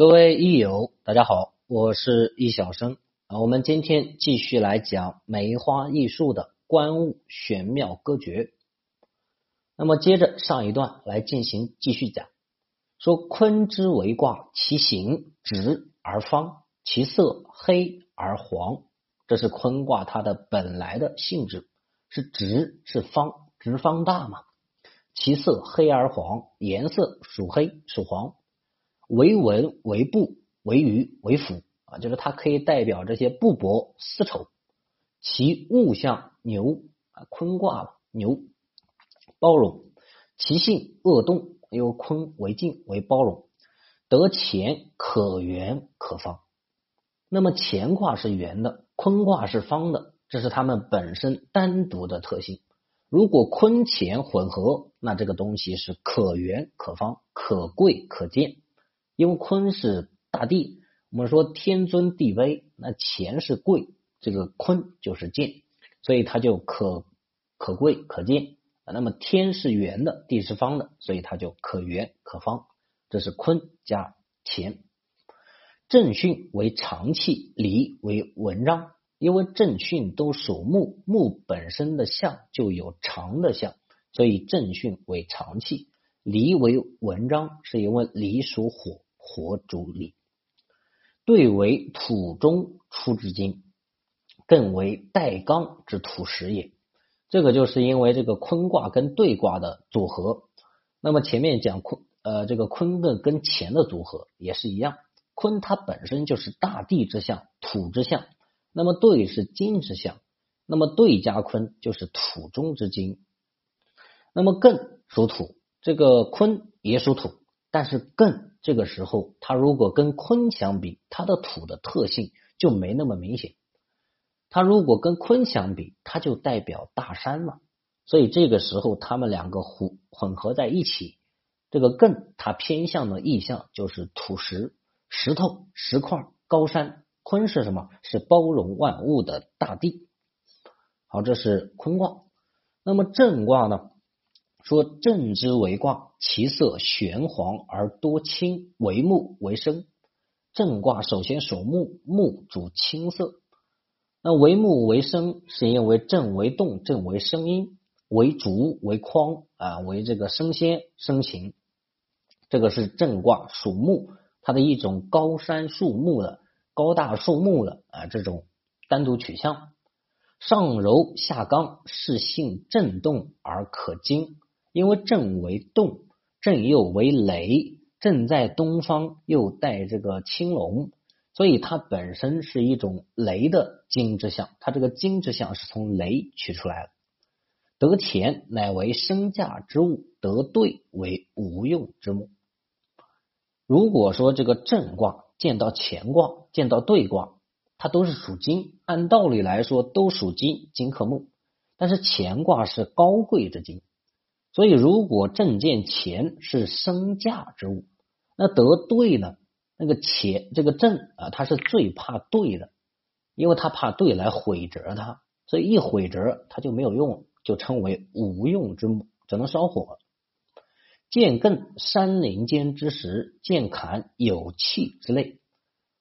各位益友，大家好，我是易小生啊。我们今天继续来讲梅花易数的观物玄妙歌诀。那么接着上一段来进行继续讲，说坤之为卦，其形直而方，其色黑而黄，这是坤卦它的本来的性质，是直是方，直方大嘛。其色黑而黄，颜色属黑属黄。为文为布为鱼为辅啊，就是它可以代表这些布帛丝绸。其物象牛啊，坤卦牛包容。其性恶动，由坤为静为包容。得乾可圆可方。那么乾卦是圆的，坤卦是方的，这是它们本身单独的特性。如果坤乾混合，那这个东西是可圆可方，可贵可贱。因为坤是大地，我们说天尊地卑，那乾是贵，这个坤就是贱，所以它就可可贵可贱。那么天是圆的，地是方的，所以它就可圆可方。这是坤加乾。正巽为长气，离为文章。因为正巽都属木，木本身的象就有长的象，所以正巽为长气，离为文章，是因为离属火。火主理，对为土中出之金，更为带刚之土石也。这个就是因为这个坤卦跟兑卦的组合。那么前面讲坤，呃，这个坤艮跟乾的组合也是一样。坤它本身就是大地之象，土之象。那么兑是金之象，那么兑加坤就是土中之金。那么艮属土，这个坤也属土。但是艮这个时候，它如果跟坤相比，它的土的特性就没那么明显。它如果跟坤相比，它就代表大山了。所以这个时候，它们两个混混合在一起，这个艮它偏向的意象就是土石、石头、石块、高山。坤是什么？是包容万物的大地。好，这是坤卦。那么震卦呢？说正之为卦，其色玄黄而多青，为木为生。正卦首先属木，木主青色。那为木为生，是因为正为动，正为声音，为竹为筐啊，为这个生鲜生情。这个是正卦属木，它的一种高山树木的高大树木的啊这种单独取向。上柔下刚，是性震动而可惊。因为震为动，震又为雷，震在东方又带这个青龙，所以它本身是一种雷的金之象。它这个金之象是从雷取出来的。得钱乃为身价之物，得兑为无用之木。如果说这个震卦见到乾卦，见到兑卦，它都是属金，按道理来说都属金，金克木。但是乾卦是高贵之金。所以，如果正见钱是升价之物，那得兑呢？那个钱这个正啊，它是最怕兑的，因为他怕兑来毁折它，所以一毁折它就没有用，就称为无用之木，只能烧火。见艮山林间之石，见坎有气之类。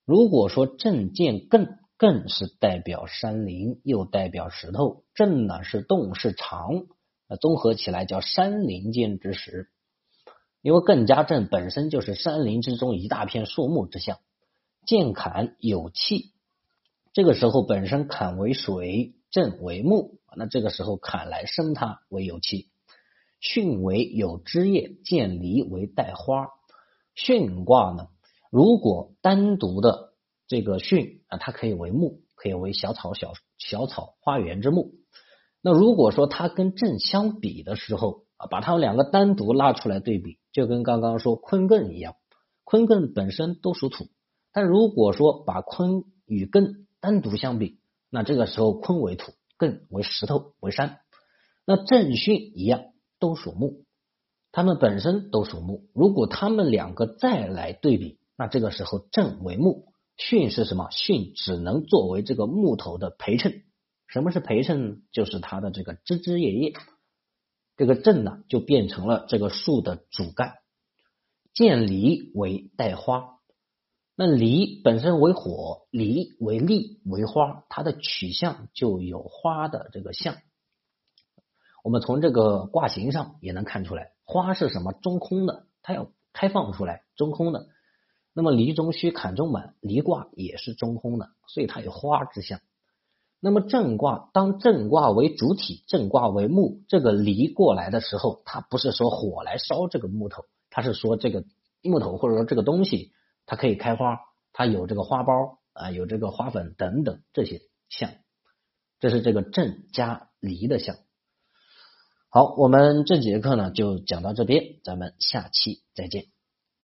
如果说正见艮，艮是代表山林，又代表石头，正呢是动是长。综合起来叫山林间之石，因为艮加镇本身就是山林之中一大片树木之象。见坎有气，这个时候本身坎为水，震为木，那这个时候坎来生它为有气。巽为有枝叶，见离为带花。巽卦呢，如果单独的这个巽啊，它可以为木，可以为小草、小小草花园之木。那如果说它跟震相比的时候啊，把它们两个单独拉出来对比，就跟刚刚说坤艮一样，坤艮本身都属土，但如果说把坤与艮单独相比，那这个时候坤为土，艮为石头为山。那震巽一样都属木，它们本身都属木，如果它们两个再来对比，那这个时候震为木，巽是什么？巽只能作为这个木头的陪衬。什么是陪衬？就是它的这个枝枝叶叶，这个正呢就变成了这个树的主干。见梨为带花，那离本身为火，离为力为花，它的取向就有花的这个相。我们从这个卦形上也能看出来，花是什么中空的，它要开放出来，中空的。那么离中虚，坎中满，离卦也是中空的，所以它有花之象。那么正卦，当正卦为主体，正卦为木，这个离过来的时候，它不是说火来烧这个木头，它是说这个木头或者说这个东西。它可以开花，它有这个花苞啊，有这个花粉等等这些象，这是这个正加离的象。好，我们这节课呢就讲到这边，咱们下期再见。